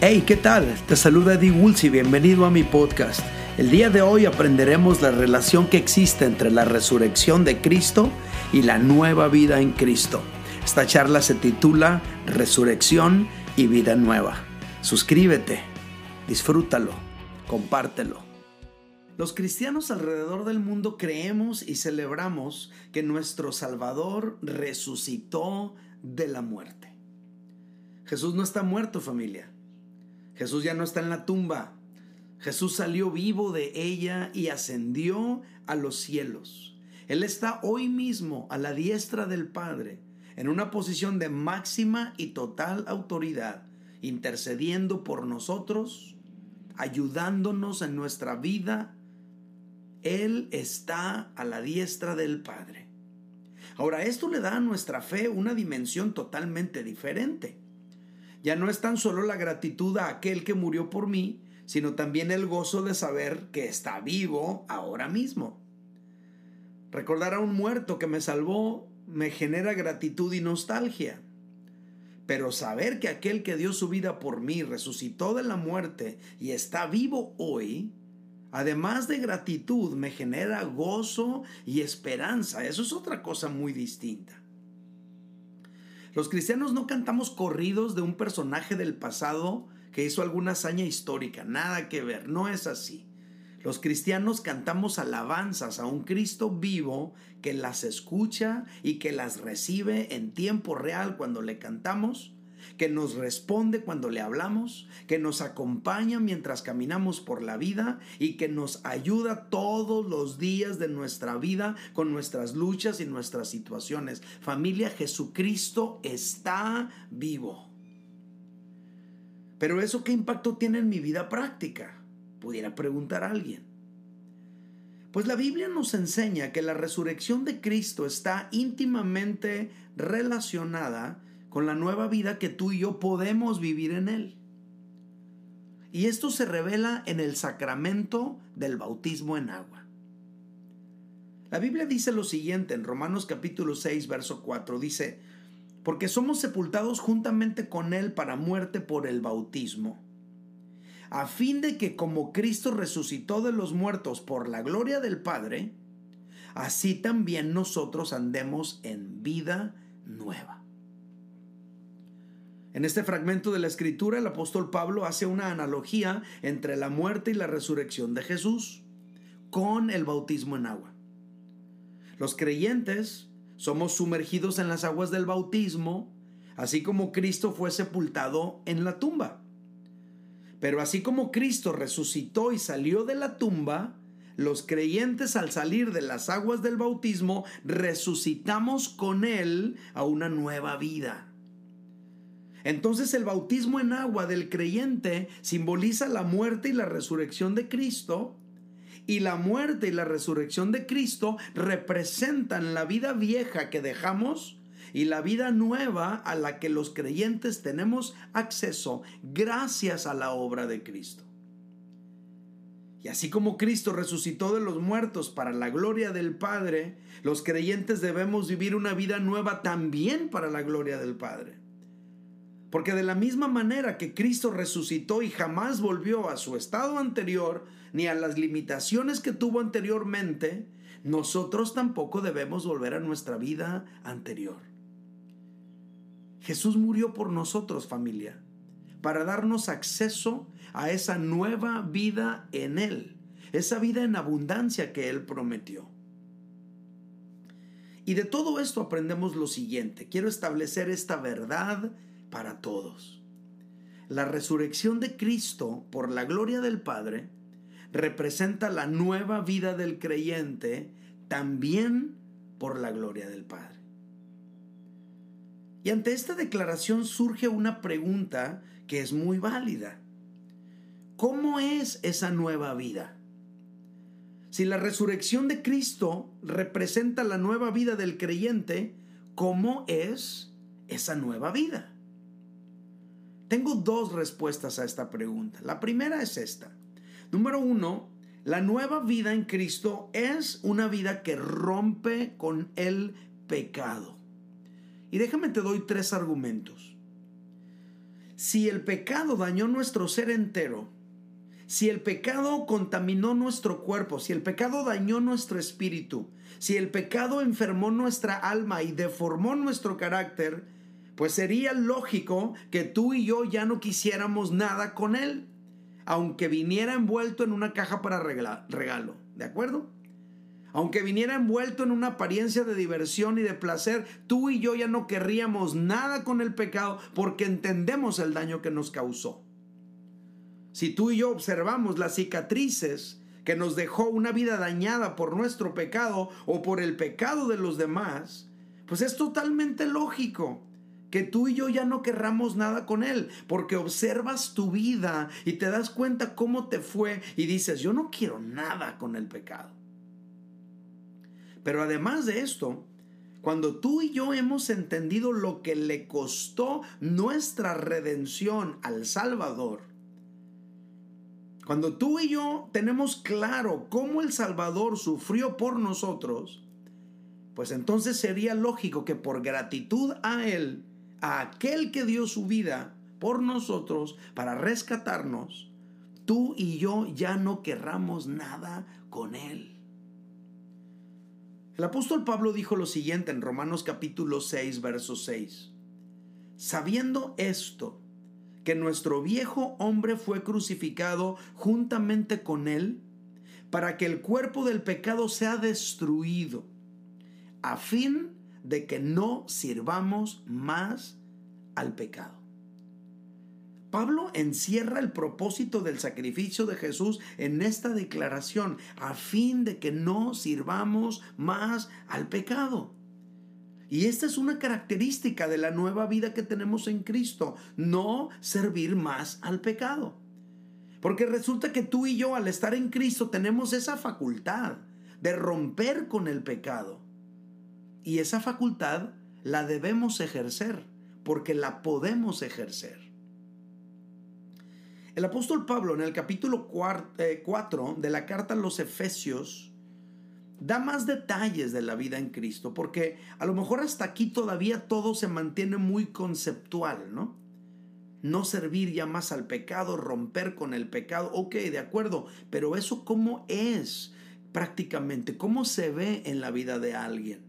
Hey, ¿qué tal? Te saluda Eddie Woolsey, bienvenido a mi podcast. El día de hoy aprenderemos la relación que existe entre la resurrección de Cristo y la nueva vida en Cristo. Esta charla se titula Resurrección y Vida Nueva. Suscríbete, disfrútalo, compártelo. Los cristianos alrededor del mundo creemos y celebramos que nuestro Salvador resucitó de la muerte. Jesús no está muerto familia. Jesús ya no está en la tumba. Jesús salió vivo de ella y ascendió a los cielos. Él está hoy mismo a la diestra del Padre, en una posición de máxima y total autoridad, intercediendo por nosotros, ayudándonos en nuestra vida. Él está a la diestra del Padre. Ahora, esto le da a nuestra fe una dimensión totalmente diferente. Ya no es tan solo la gratitud a aquel que murió por mí, sino también el gozo de saber que está vivo ahora mismo. Recordar a un muerto que me salvó me genera gratitud y nostalgia. Pero saber que aquel que dio su vida por mí resucitó de la muerte y está vivo hoy, además de gratitud, me genera gozo y esperanza. Eso es otra cosa muy distinta. Los cristianos no cantamos corridos de un personaje del pasado que hizo alguna hazaña histórica, nada que ver, no es así. Los cristianos cantamos alabanzas a un Cristo vivo que las escucha y que las recibe en tiempo real cuando le cantamos que nos responde cuando le hablamos, que nos acompaña mientras caminamos por la vida y que nos ayuda todos los días de nuestra vida con nuestras luchas y nuestras situaciones. Familia, Jesucristo está vivo. Pero eso qué impacto tiene en mi vida práctica? Pudiera preguntar a alguien. Pues la Biblia nos enseña que la resurrección de Cristo está íntimamente relacionada con la nueva vida que tú y yo podemos vivir en Él. Y esto se revela en el sacramento del bautismo en agua. La Biblia dice lo siguiente en Romanos capítulo 6, verso 4, dice, porque somos sepultados juntamente con Él para muerte por el bautismo, a fin de que como Cristo resucitó de los muertos por la gloria del Padre, así también nosotros andemos en vida nueva. En este fragmento de la escritura el apóstol Pablo hace una analogía entre la muerte y la resurrección de Jesús con el bautismo en agua. Los creyentes somos sumergidos en las aguas del bautismo, así como Cristo fue sepultado en la tumba. Pero así como Cristo resucitó y salió de la tumba, los creyentes al salir de las aguas del bautismo resucitamos con Él a una nueva vida. Entonces el bautismo en agua del creyente simboliza la muerte y la resurrección de Cristo. Y la muerte y la resurrección de Cristo representan la vida vieja que dejamos y la vida nueva a la que los creyentes tenemos acceso gracias a la obra de Cristo. Y así como Cristo resucitó de los muertos para la gloria del Padre, los creyentes debemos vivir una vida nueva también para la gloria del Padre. Porque de la misma manera que Cristo resucitó y jamás volvió a su estado anterior, ni a las limitaciones que tuvo anteriormente, nosotros tampoco debemos volver a nuestra vida anterior. Jesús murió por nosotros, familia, para darnos acceso a esa nueva vida en Él, esa vida en abundancia que Él prometió. Y de todo esto aprendemos lo siguiente. Quiero establecer esta verdad para todos. La resurrección de Cristo por la gloria del Padre representa la nueva vida del creyente también por la gloria del Padre. Y ante esta declaración surge una pregunta que es muy válida. ¿Cómo es esa nueva vida? Si la resurrección de Cristo representa la nueva vida del creyente, ¿cómo es esa nueva vida? Tengo dos respuestas a esta pregunta. La primera es esta. Número uno, la nueva vida en Cristo es una vida que rompe con el pecado. Y déjame te doy tres argumentos. si el pecado dañó nuestro ser entero, si el pecado contaminó nuestro cuerpo, si el pecado dañó nuestro espíritu, si el pecado enfermó nuestra alma y deformó nuestro carácter, pues sería lógico que tú y yo ya no quisiéramos nada con él, aunque viniera envuelto en una caja para regalo, ¿de acuerdo? Aunque viniera envuelto en una apariencia de diversión y de placer, tú y yo ya no querríamos nada con el pecado porque entendemos el daño que nos causó. Si tú y yo observamos las cicatrices que nos dejó una vida dañada por nuestro pecado o por el pecado de los demás, pues es totalmente lógico que tú y yo ya no querramos nada con él, porque observas tu vida y te das cuenta cómo te fue y dices, yo no quiero nada con el pecado. Pero además de esto, cuando tú y yo hemos entendido lo que le costó nuestra redención al Salvador, cuando tú y yo tenemos claro cómo el Salvador sufrió por nosotros, pues entonces sería lógico que por gratitud a Él, a aquel que dio su vida por nosotros para rescatarnos, tú y yo ya no querramos nada con Él. El apóstol Pablo dijo lo siguiente en Romanos capítulo 6, verso 6. Sabiendo esto, que nuestro viejo hombre fue crucificado juntamente con él, para que el cuerpo del pecado sea destruido, a fin de que no sirvamos más al pecado. Pablo encierra el propósito del sacrificio de Jesús en esta declaración, a fin de que no sirvamos más al pecado. Y esta es una característica de la nueva vida que tenemos en Cristo, no servir más al pecado. Porque resulta que tú y yo al estar en Cristo tenemos esa facultad de romper con el pecado. Y esa facultad la debemos ejercer, porque la podemos ejercer. El apóstol Pablo en el capítulo 4 eh, de la carta a los Efesios da más detalles de la vida en Cristo, porque a lo mejor hasta aquí todavía todo se mantiene muy conceptual, ¿no? No servir ya más al pecado, romper con el pecado, ok, de acuerdo, pero eso cómo es prácticamente, cómo se ve en la vida de alguien.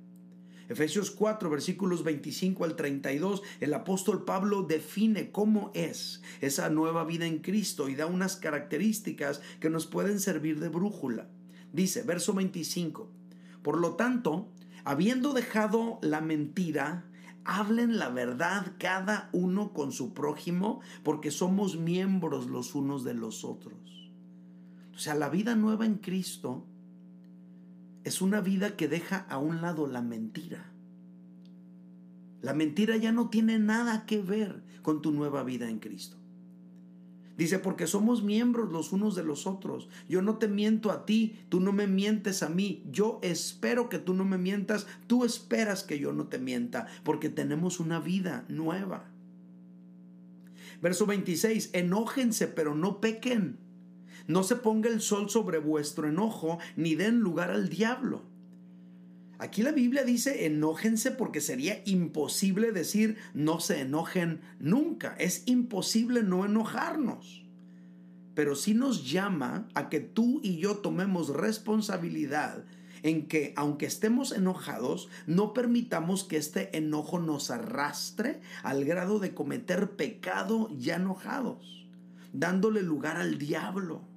Efesios 4, versículos 25 al 32, el apóstol Pablo define cómo es esa nueva vida en Cristo y da unas características que nos pueden servir de brújula. Dice, verso 25, por lo tanto, habiendo dejado la mentira, hablen la verdad cada uno con su prójimo, porque somos miembros los unos de los otros. O sea, la vida nueva en Cristo es una vida que deja a un lado la mentira. La mentira ya no tiene nada que ver con tu nueva vida en Cristo. Dice, porque somos miembros los unos de los otros. Yo no te miento a ti, tú no me mientes a mí. Yo espero que tú no me mientas, tú esperas que yo no te mienta, porque tenemos una vida nueva. Verso 26, enójense, pero no pequen. No se ponga el sol sobre vuestro enojo, ni den lugar al diablo. Aquí la Biblia dice enójense porque sería imposible decir no se enojen nunca. Es imposible no enojarnos. Pero sí nos llama a que tú y yo tomemos responsabilidad en que aunque estemos enojados, no permitamos que este enojo nos arrastre al grado de cometer pecado ya enojados, dándole lugar al diablo.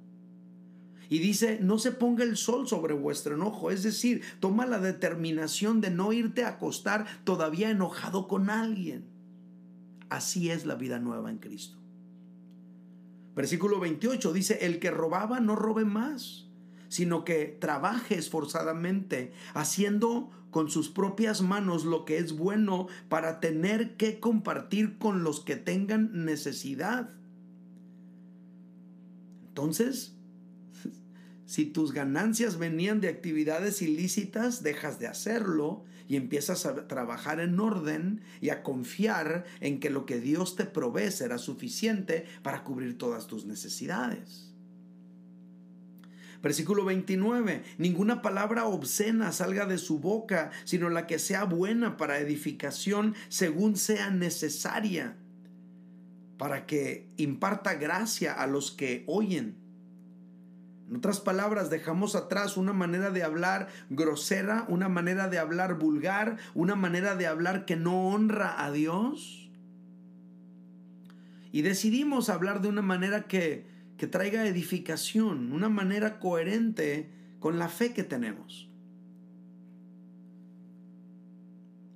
Y dice, no se ponga el sol sobre vuestro enojo, es decir, toma la determinación de no irte a acostar todavía enojado con alguien. Así es la vida nueva en Cristo. Versículo 28 dice, el que robaba no robe más, sino que trabaje esforzadamente, haciendo con sus propias manos lo que es bueno para tener que compartir con los que tengan necesidad. Entonces, si tus ganancias venían de actividades ilícitas, dejas de hacerlo y empiezas a trabajar en orden y a confiar en que lo que Dios te provee será suficiente para cubrir todas tus necesidades. Versículo 29. Ninguna palabra obscena salga de su boca, sino la que sea buena para edificación según sea necesaria para que imparta gracia a los que oyen. En otras palabras, dejamos atrás una manera de hablar grosera, una manera de hablar vulgar, una manera de hablar que no honra a Dios. Y decidimos hablar de una manera que, que traiga edificación, una manera coherente con la fe que tenemos.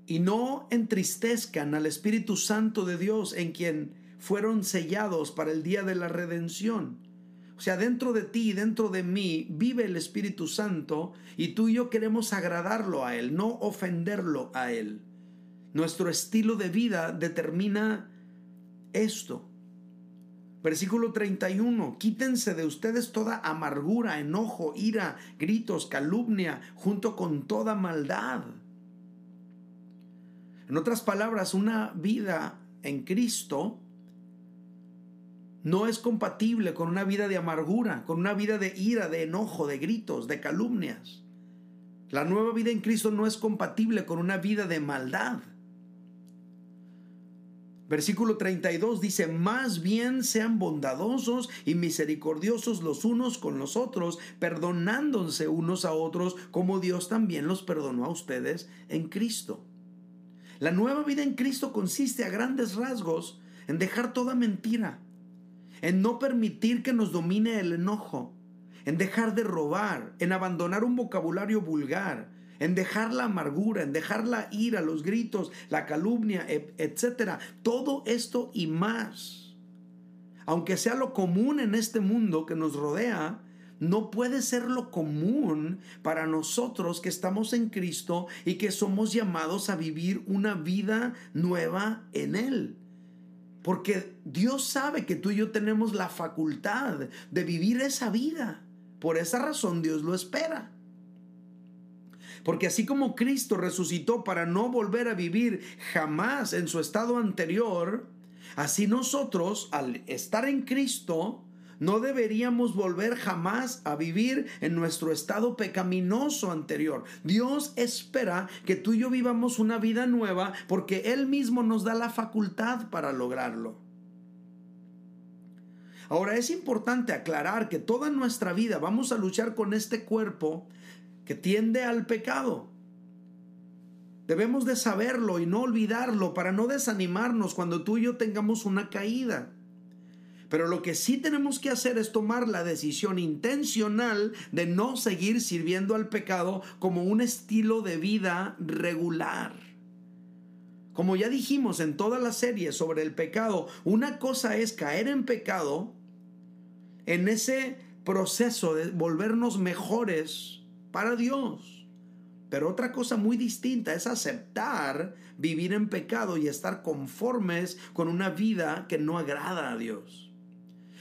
Y no entristezcan al Espíritu Santo de Dios en quien fueron sellados para el día de la redención. O sea, dentro de ti dentro de mí vive el Espíritu Santo y tú y yo queremos agradarlo a Él, no ofenderlo a Él. Nuestro estilo de vida determina esto. Versículo 31. Quítense de ustedes toda amargura, enojo, ira, gritos, calumnia, junto con toda maldad. En otras palabras, una vida en Cristo no es compatible con una vida de amargura, con una vida de ira, de enojo, de gritos, de calumnias. La nueva vida en Cristo no es compatible con una vida de maldad. Versículo 32 dice, más bien sean bondadosos y misericordiosos los unos con los otros, perdonándose unos a otros como Dios también los perdonó a ustedes en Cristo. La nueva vida en Cristo consiste a grandes rasgos en dejar toda mentira, en no permitir que nos domine el enojo, en dejar de robar, en abandonar un vocabulario vulgar, en dejar la amargura, en dejar la ira, los gritos, la calumnia, etc. Todo esto y más. Aunque sea lo común en este mundo que nos rodea, no puede ser lo común para nosotros que estamos en Cristo y que somos llamados a vivir una vida nueva en Él. Porque Dios sabe que tú y yo tenemos la facultad de vivir esa vida. Por esa razón Dios lo espera. Porque así como Cristo resucitó para no volver a vivir jamás en su estado anterior, así nosotros, al estar en Cristo, no deberíamos volver jamás a vivir en nuestro estado pecaminoso anterior. Dios espera que tú y yo vivamos una vida nueva porque Él mismo nos da la facultad para lograrlo. Ahora es importante aclarar que toda nuestra vida vamos a luchar con este cuerpo que tiende al pecado. Debemos de saberlo y no olvidarlo para no desanimarnos cuando tú y yo tengamos una caída. Pero lo que sí tenemos que hacer es tomar la decisión intencional de no seguir sirviendo al pecado como un estilo de vida regular. Como ya dijimos en toda la serie sobre el pecado, una cosa es caer en pecado, en ese proceso de volvernos mejores para Dios. Pero otra cosa muy distinta es aceptar vivir en pecado y estar conformes con una vida que no agrada a Dios.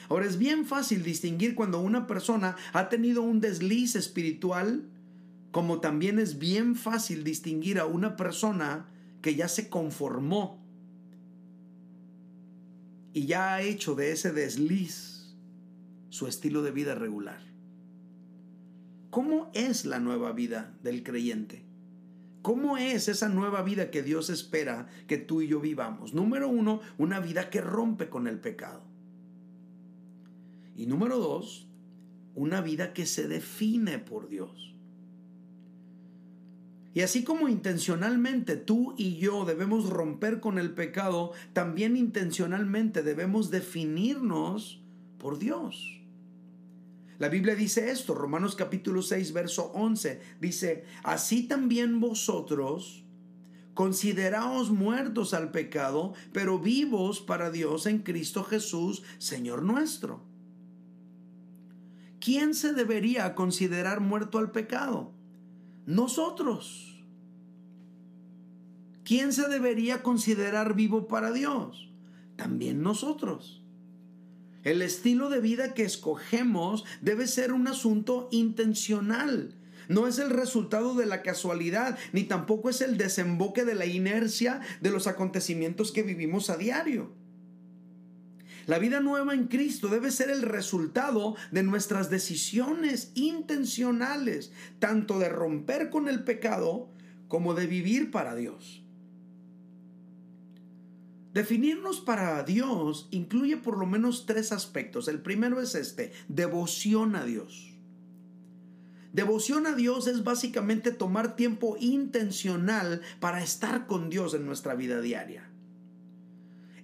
Ahora es bien fácil distinguir cuando una persona ha tenido un desliz espiritual, como también es bien fácil distinguir a una persona que ya se conformó y ya ha hecho de ese desliz su estilo de vida regular. ¿Cómo es la nueva vida del creyente? ¿Cómo es esa nueva vida que Dios espera que tú y yo vivamos? Número uno, una vida que rompe con el pecado. Y número dos, una vida que se define por Dios. Y así como intencionalmente tú y yo debemos romper con el pecado, también intencionalmente debemos definirnos por Dios. La Biblia dice esto, Romanos capítulo 6, verso 11, dice, así también vosotros consideraos muertos al pecado, pero vivos para Dios en Cristo Jesús, Señor nuestro. ¿Quién se debería considerar muerto al pecado? Nosotros. ¿Quién se debería considerar vivo para Dios? También nosotros. El estilo de vida que escogemos debe ser un asunto intencional. No es el resultado de la casualidad, ni tampoco es el desemboque de la inercia de los acontecimientos que vivimos a diario. La vida nueva en Cristo debe ser el resultado de nuestras decisiones intencionales, tanto de romper con el pecado como de vivir para Dios. Definirnos para Dios incluye por lo menos tres aspectos. El primero es este, devoción a Dios. Devoción a Dios es básicamente tomar tiempo intencional para estar con Dios en nuestra vida diaria.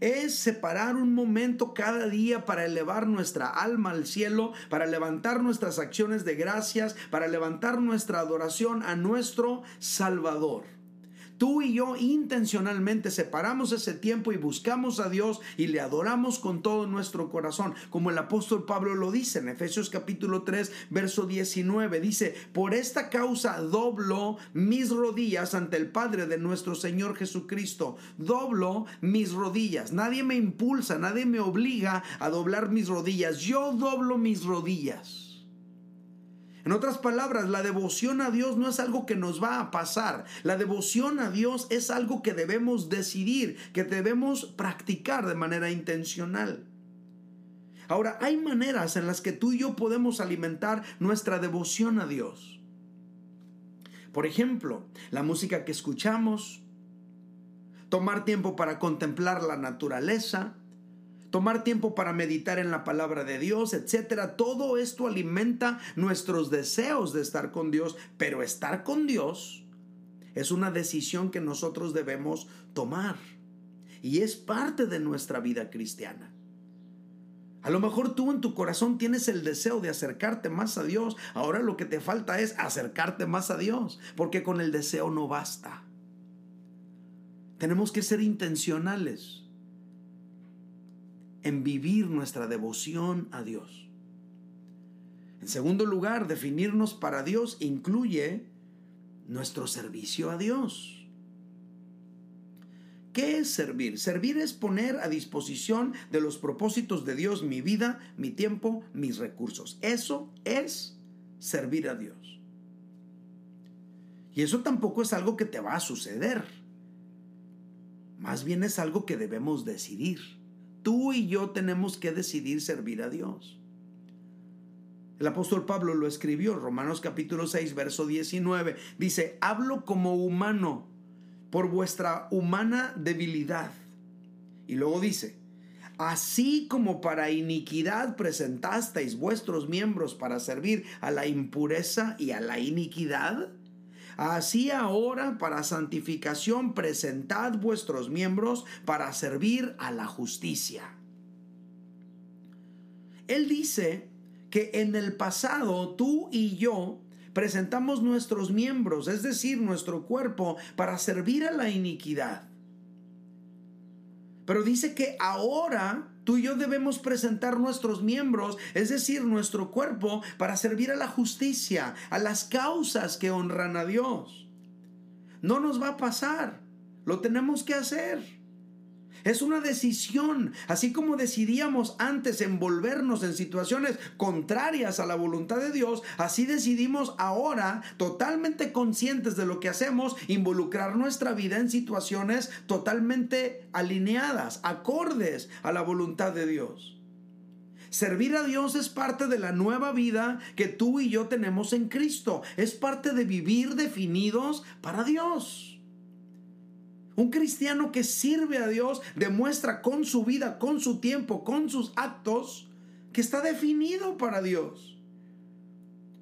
Es separar un momento cada día para elevar nuestra alma al cielo, para levantar nuestras acciones de gracias, para levantar nuestra adoración a nuestro Salvador. Tú y yo intencionalmente separamos ese tiempo y buscamos a Dios y le adoramos con todo nuestro corazón, como el apóstol Pablo lo dice en Efesios capítulo 3, verso 19. Dice, por esta causa doblo mis rodillas ante el Padre de nuestro Señor Jesucristo. Doblo mis rodillas. Nadie me impulsa, nadie me obliga a doblar mis rodillas. Yo doblo mis rodillas. En otras palabras, la devoción a Dios no es algo que nos va a pasar. La devoción a Dios es algo que debemos decidir, que debemos practicar de manera intencional. Ahora, hay maneras en las que tú y yo podemos alimentar nuestra devoción a Dios. Por ejemplo, la música que escuchamos, tomar tiempo para contemplar la naturaleza, tomar tiempo para meditar en la palabra de Dios, etcétera. Todo esto alimenta nuestros deseos de estar con Dios, pero estar con Dios es una decisión que nosotros debemos tomar y es parte de nuestra vida cristiana. A lo mejor tú en tu corazón tienes el deseo de acercarte más a Dios. Ahora lo que te falta es acercarte más a Dios, porque con el deseo no basta. Tenemos que ser intencionales en vivir nuestra devoción a Dios. En segundo lugar, definirnos para Dios incluye nuestro servicio a Dios. ¿Qué es servir? Servir es poner a disposición de los propósitos de Dios mi vida, mi tiempo, mis recursos. Eso es servir a Dios. Y eso tampoco es algo que te va a suceder. Más bien es algo que debemos decidir. Tú y yo tenemos que decidir servir a Dios. El apóstol Pablo lo escribió, Romanos capítulo 6, verso 19. Dice, hablo como humano por vuestra humana debilidad. Y luego dice, así como para iniquidad presentasteis vuestros miembros para servir a la impureza y a la iniquidad, Así ahora para santificación presentad vuestros miembros para servir a la justicia. Él dice que en el pasado tú y yo presentamos nuestros miembros, es decir, nuestro cuerpo, para servir a la iniquidad. Pero dice que ahora Tú y yo debemos presentar nuestros miembros, es decir, nuestro cuerpo, para servir a la justicia, a las causas que honran a Dios. No nos va a pasar, lo tenemos que hacer. Es una decisión, así como decidíamos antes envolvernos en situaciones contrarias a la voluntad de Dios, así decidimos ahora, totalmente conscientes de lo que hacemos, involucrar nuestra vida en situaciones totalmente alineadas, acordes a la voluntad de Dios. Servir a Dios es parte de la nueva vida que tú y yo tenemos en Cristo. Es parte de vivir definidos para Dios. Un cristiano que sirve a Dios demuestra con su vida, con su tiempo, con sus actos, que está definido para Dios.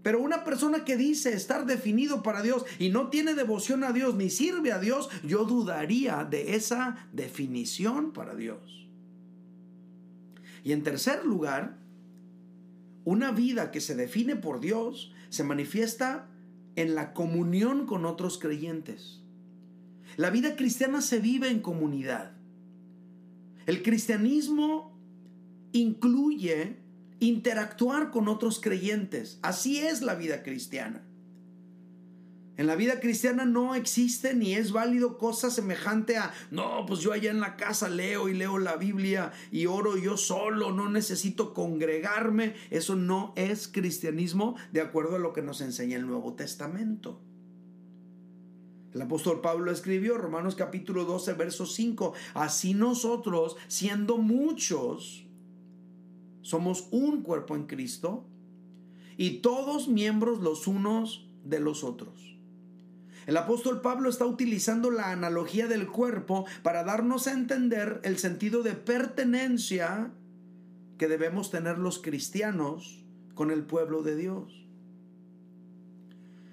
Pero una persona que dice estar definido para Dios y no tiene devoción a Dios ni sirve a Dios, yo dudaría de esa definición para Dios. Y en tercer lugar, una vida que se define por Dios se manifiesta en la comunión con otros creyentes. La vida cristiana se vive en comunidad. El cristianismo incluye interactuar con otros creyentes. Así es la vida cristiana. En la vida cristiana no existe ni es válido cosa semejante a, no, pues yo allá en la casa leo y leo la Biblia y oro yo solo, no necesito congregarme. Eso no es cristianismo de acuerdo a lo que nos enseña el Nuevo Testamento. El apóstol Pablo escribió Romanos capítulo 12, verso 5, así nosotros, siendo muchos, somos un cuerpo en Cristo y todos miembros los unos de los otros. El apóstol Pablo está utilizando la analogía del cuerpo para darnos a entender el sentido de pertenencia que debemos tener los cristianos con el pueblo de Dios.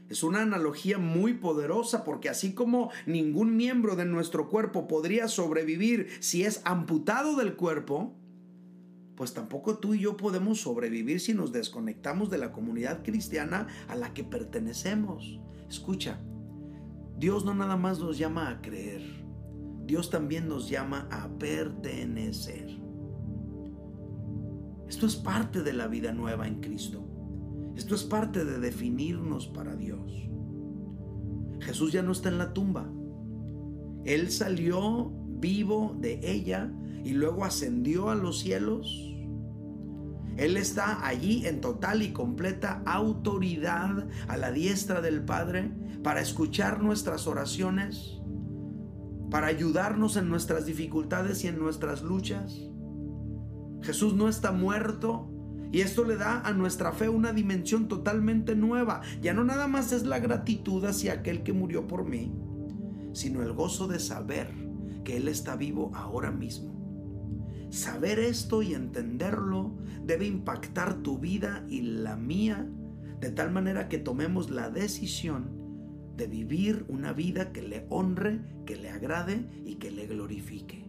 Es una analogía muy poderosa porque así como ningún miembro de nuestro cuerpo podría sobrevivir si es amputado del cuerpo, pues tampoco tú y yo podemos sobrevivir si nos desconectamos de la comunidad cristiana a la que pertenecemos. Escucha, Dios no nada más nos llama a creer, Dios también nos llama a pertenecer. Esto es parte de la vida nueva en Cristo. Esto es parte de definirnos para Dios. Jesús ya no está en la tumba. Él salió vivo de ella y luego ascendió a los cielos. Él está allí en total y completa autoridad a la diestra del Padre para escuchar nuestras oraciones, para ayudarnos en nuestras dificultades y en nuestras luchas. Jesús no está muerto, y esto le da a nuestra fe una dimensión totalmente nueva. Ya no nada más es la gratitud hacia aquel que murió por mí, sino el gozo de saber que Él está vivo ahora mismo. Saber esto y entenderlo debe impactar tu vida y la mía de tal manera que tomemos la decisión de vivir una vida que le honre, que le agrade y que le glorifique.